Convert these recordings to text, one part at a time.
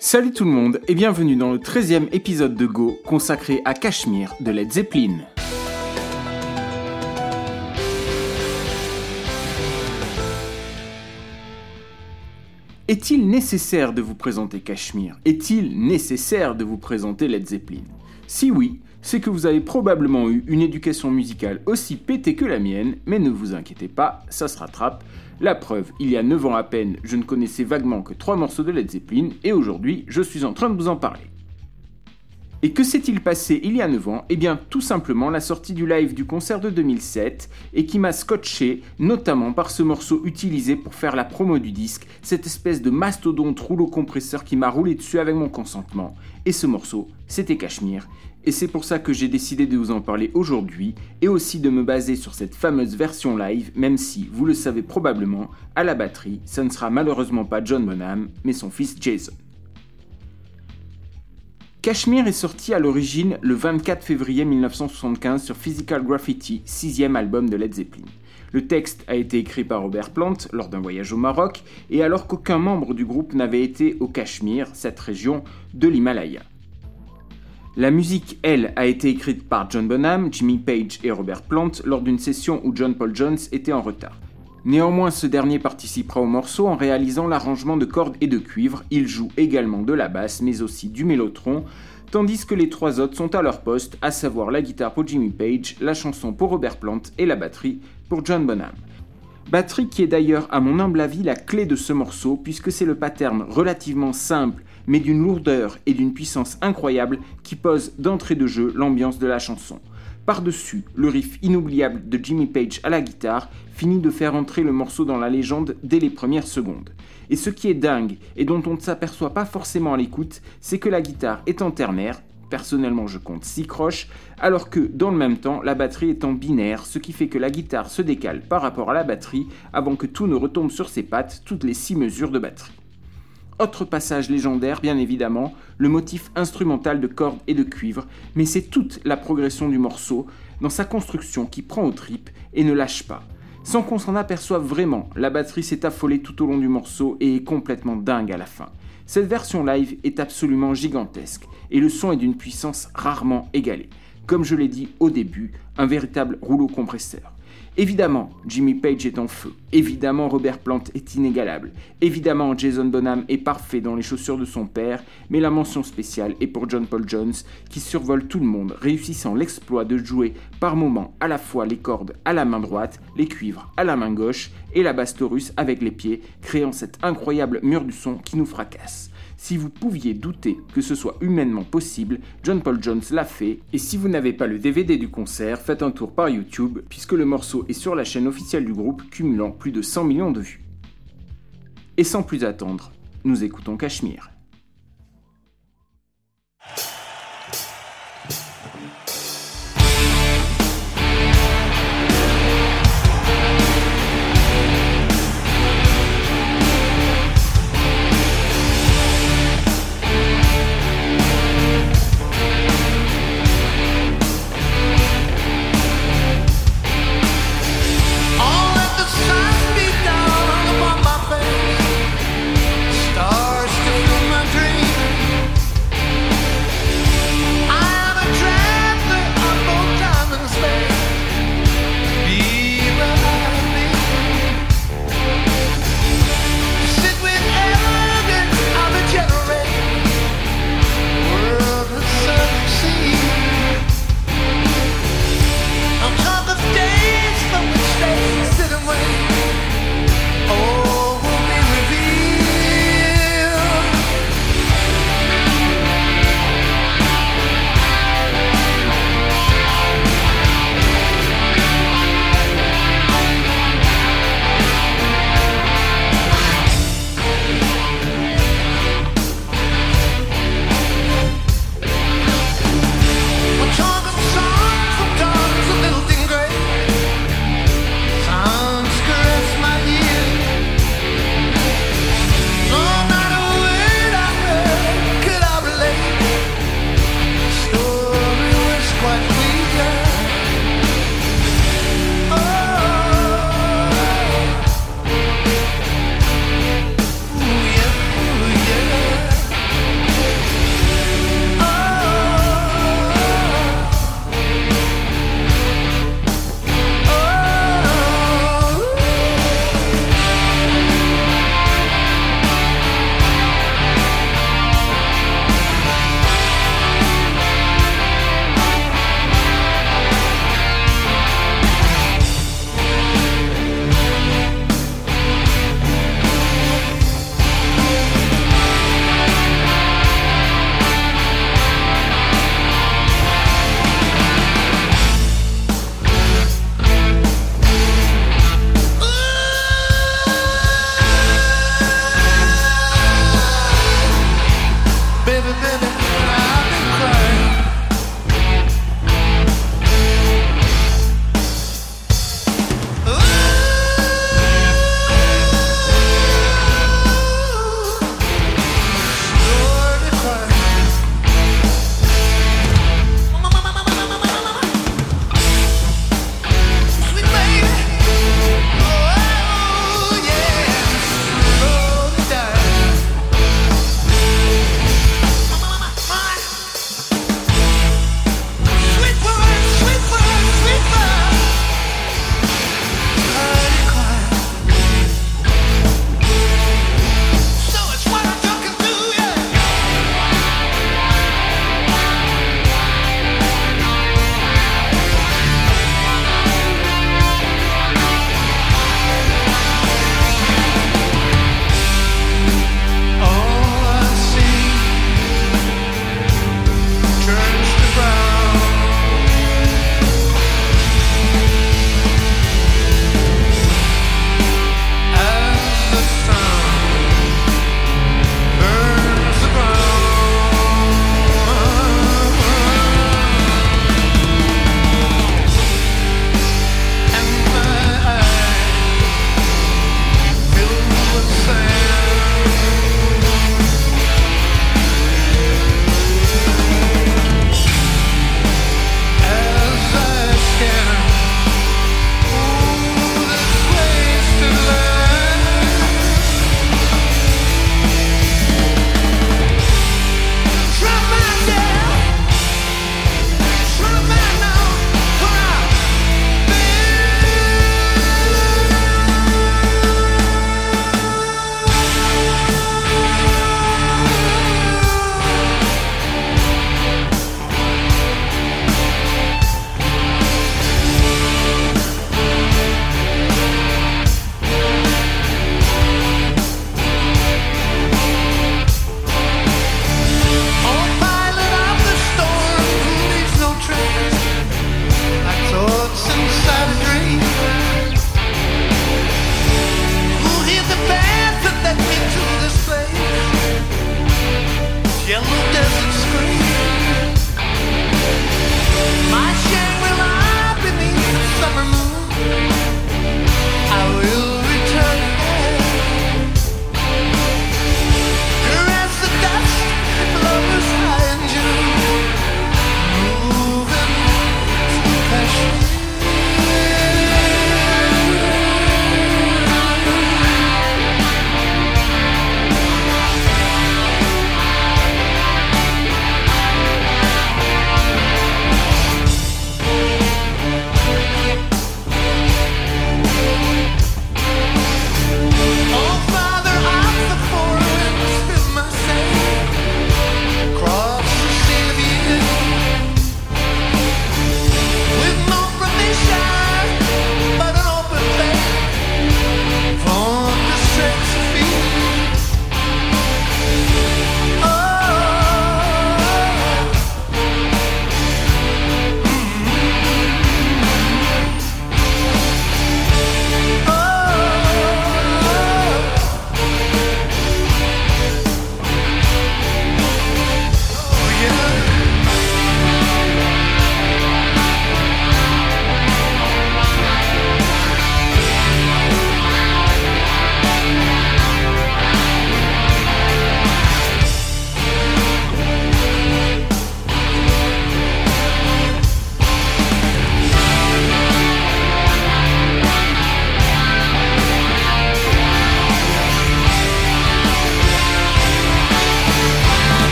Salut tout le monde et bienvenue dans le 13e épisode de Go consacré à Cachemire de Led Zeppelin. Est-il nécessaire de vous présenter Cachemire? Est-il nécessaire de vous présenter Led Zeppelin? Si oui, c'est que vous avez probablement eu une éducation musicale aussi pétée que la mienne, mais ne vous inquiétez pas, ça se rattrape. La preuve, il y a 9 ans à peine, je ne connaissais vaguement que 3 morceaux de Led Zeppelin, et aujourd'hui, je suis en train de vous en parler. Et que s'est-il passé il y a 9 ans? Eh bien, tout simplement la sortie du live du concert de 2007 et qui m'a scotché, notamment par ce morceau utilisé pour faire la promo du disque, cette espèce de mastodonte rouleau compresseur qui m'a roulé dessus avec mon consentement. Et ce morceau, c'était Cachemire. Et c'est pour ça que j'ai décidé de vous en parler aujourd'hui et aussi de me baser sur cette fameuse version live, même si, vous le savez probablement, à la batterie, ça ne sera malheureusement pas John Bonham, mais son fils Jason. Cashmere est sorti à l'origine le 24 février 1975 sur Physical Graffiti, sixième album de Led Zeppelin. Le texte a été écrit par Robert Plant lors d'un voyage au Maroc et alors qu'aucun membre du groupe n'avait été au Cachemire, cette région de l'Himalaya. La musique, elle, a été écrite par John Bonham, Jimmy Page et Robert Plant lors d'une session où John Paul Jones était en retard. Néanmoins, ce dernier participera au morceau en réalisant l'arrangement de cordes et de cuivre. Il joue également de la basse, mais aussi du mélotron, tandis que les trois autres sont à leur poste, à savoir la guitare pour Jimmy Page, la chanson pour Robert Plant et la batterie pour John Bonham. Batterie qui est d'ailleurs, à mon humble avis, la clé de ce morceau, puisque c'est le pattern relativement simple, mais d'une lourdeur et d'une puissance incroyable qui pose d'entrée de jeu l'ambiance de la chanson. Par-dessus, le riff inoubliable de Jimmy Page à la guitare finit de faire entrer le morceau dans la légende dès les premières secondes. Et ce qui est dingue, et dont on ne s'aperçoit pas forcément à l'écoute, c'est que la guitare est en ternaire, personnellement je compte 6 croches, alors que dans le même temps la batterie est en binaire, ce qui fait que la guitare se décale par rapport à la batterie avant que tout ne retombe sur ses pattes toutes les 6 mesures de batterie. Autre passage légendaire, bien évidemment, le motif instrumental de cordes et de cuivre, mais c'est toute la progression du morceau, dans sa construction qui prend aux tripes et ne lâche pas. Sans qu'on s'en aperçoive vraiment, la batterie s'est affolée tout au long du morceau et est complètement dingue à la fin. Cette version live est absolument gigantesque, et le son est d'une puissance rarement égalée. Comme je l'ai dit au début, un véritable rouleau compresseur. Évidemment, Jimmy Page est en feu. Évidemment, Robert Plant est inégalable. Évidemment, Jason Bonham est parfait dans les chaussures de son père, mais la mention spéciale est pour John Paul Jones, qui survole tout le monde, réussissant l'exploit de jouer par moments à la fois les cordes à la main droite, les cuivres à la main gauche et la basse taurus avec les pieds, créant cet incroyable mur du son qui nous fracasse. Si vous pouviez douter que ce soit humainement possible, John Paul Jones l'a fait, et si vous n'avez pas le DVD du concert, faites un tour par YouTube, puisque le morceau est sur la chaîne officielle du groupe, cumulant plus de 100 millions de vues. Et sans plus attendre, nous écoutons Cachemire.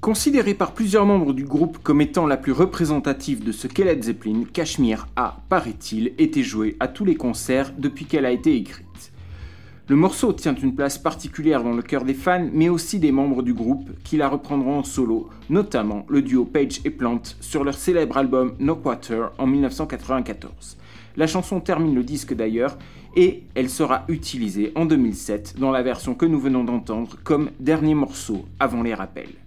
Considérée par plusieurs membres du groupe comme étant la plus représentative de ce qu'est Led Zeppelin, Cashmere a, paraît-il, été jouée à tous les concerts depuis qu'elle a été écrite. Le morceau tient une place particulière dans le cœur des fans, mais aussi des membres du groupe qui la reprendront en solo, notamment le duo Page et Plant sur leur célèbre album No Quarter en 1994. La chanson termine le disque d'ailleurs et elle sera utilisée en 2007 dans la version que nous venons d'entendre comme dernier morceau avant les rappels.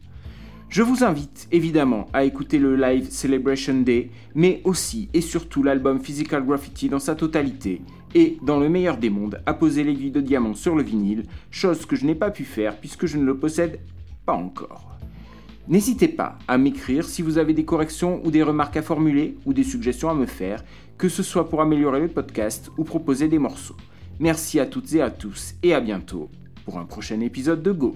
Je vous invite évidemment à écouter le live Celebration Day, mais aussi et surtout l'album Physical Graffiti dans sa totalité, et dans le meilleur des mondes, à poser l'aiguille de diamant sur le vinyle, chose que je n'ai pas pu faire puisque je ne le possède pas encore. N'hésitez pas à m'écrire si vous avez des corrections ou des remarques à formuler ou des suggestions à me faire, que ce soit pour améliorer le podcast ou proposer des morceaux. Merci à toutes et à tous et à bientôt pour un prochain épisode de Go.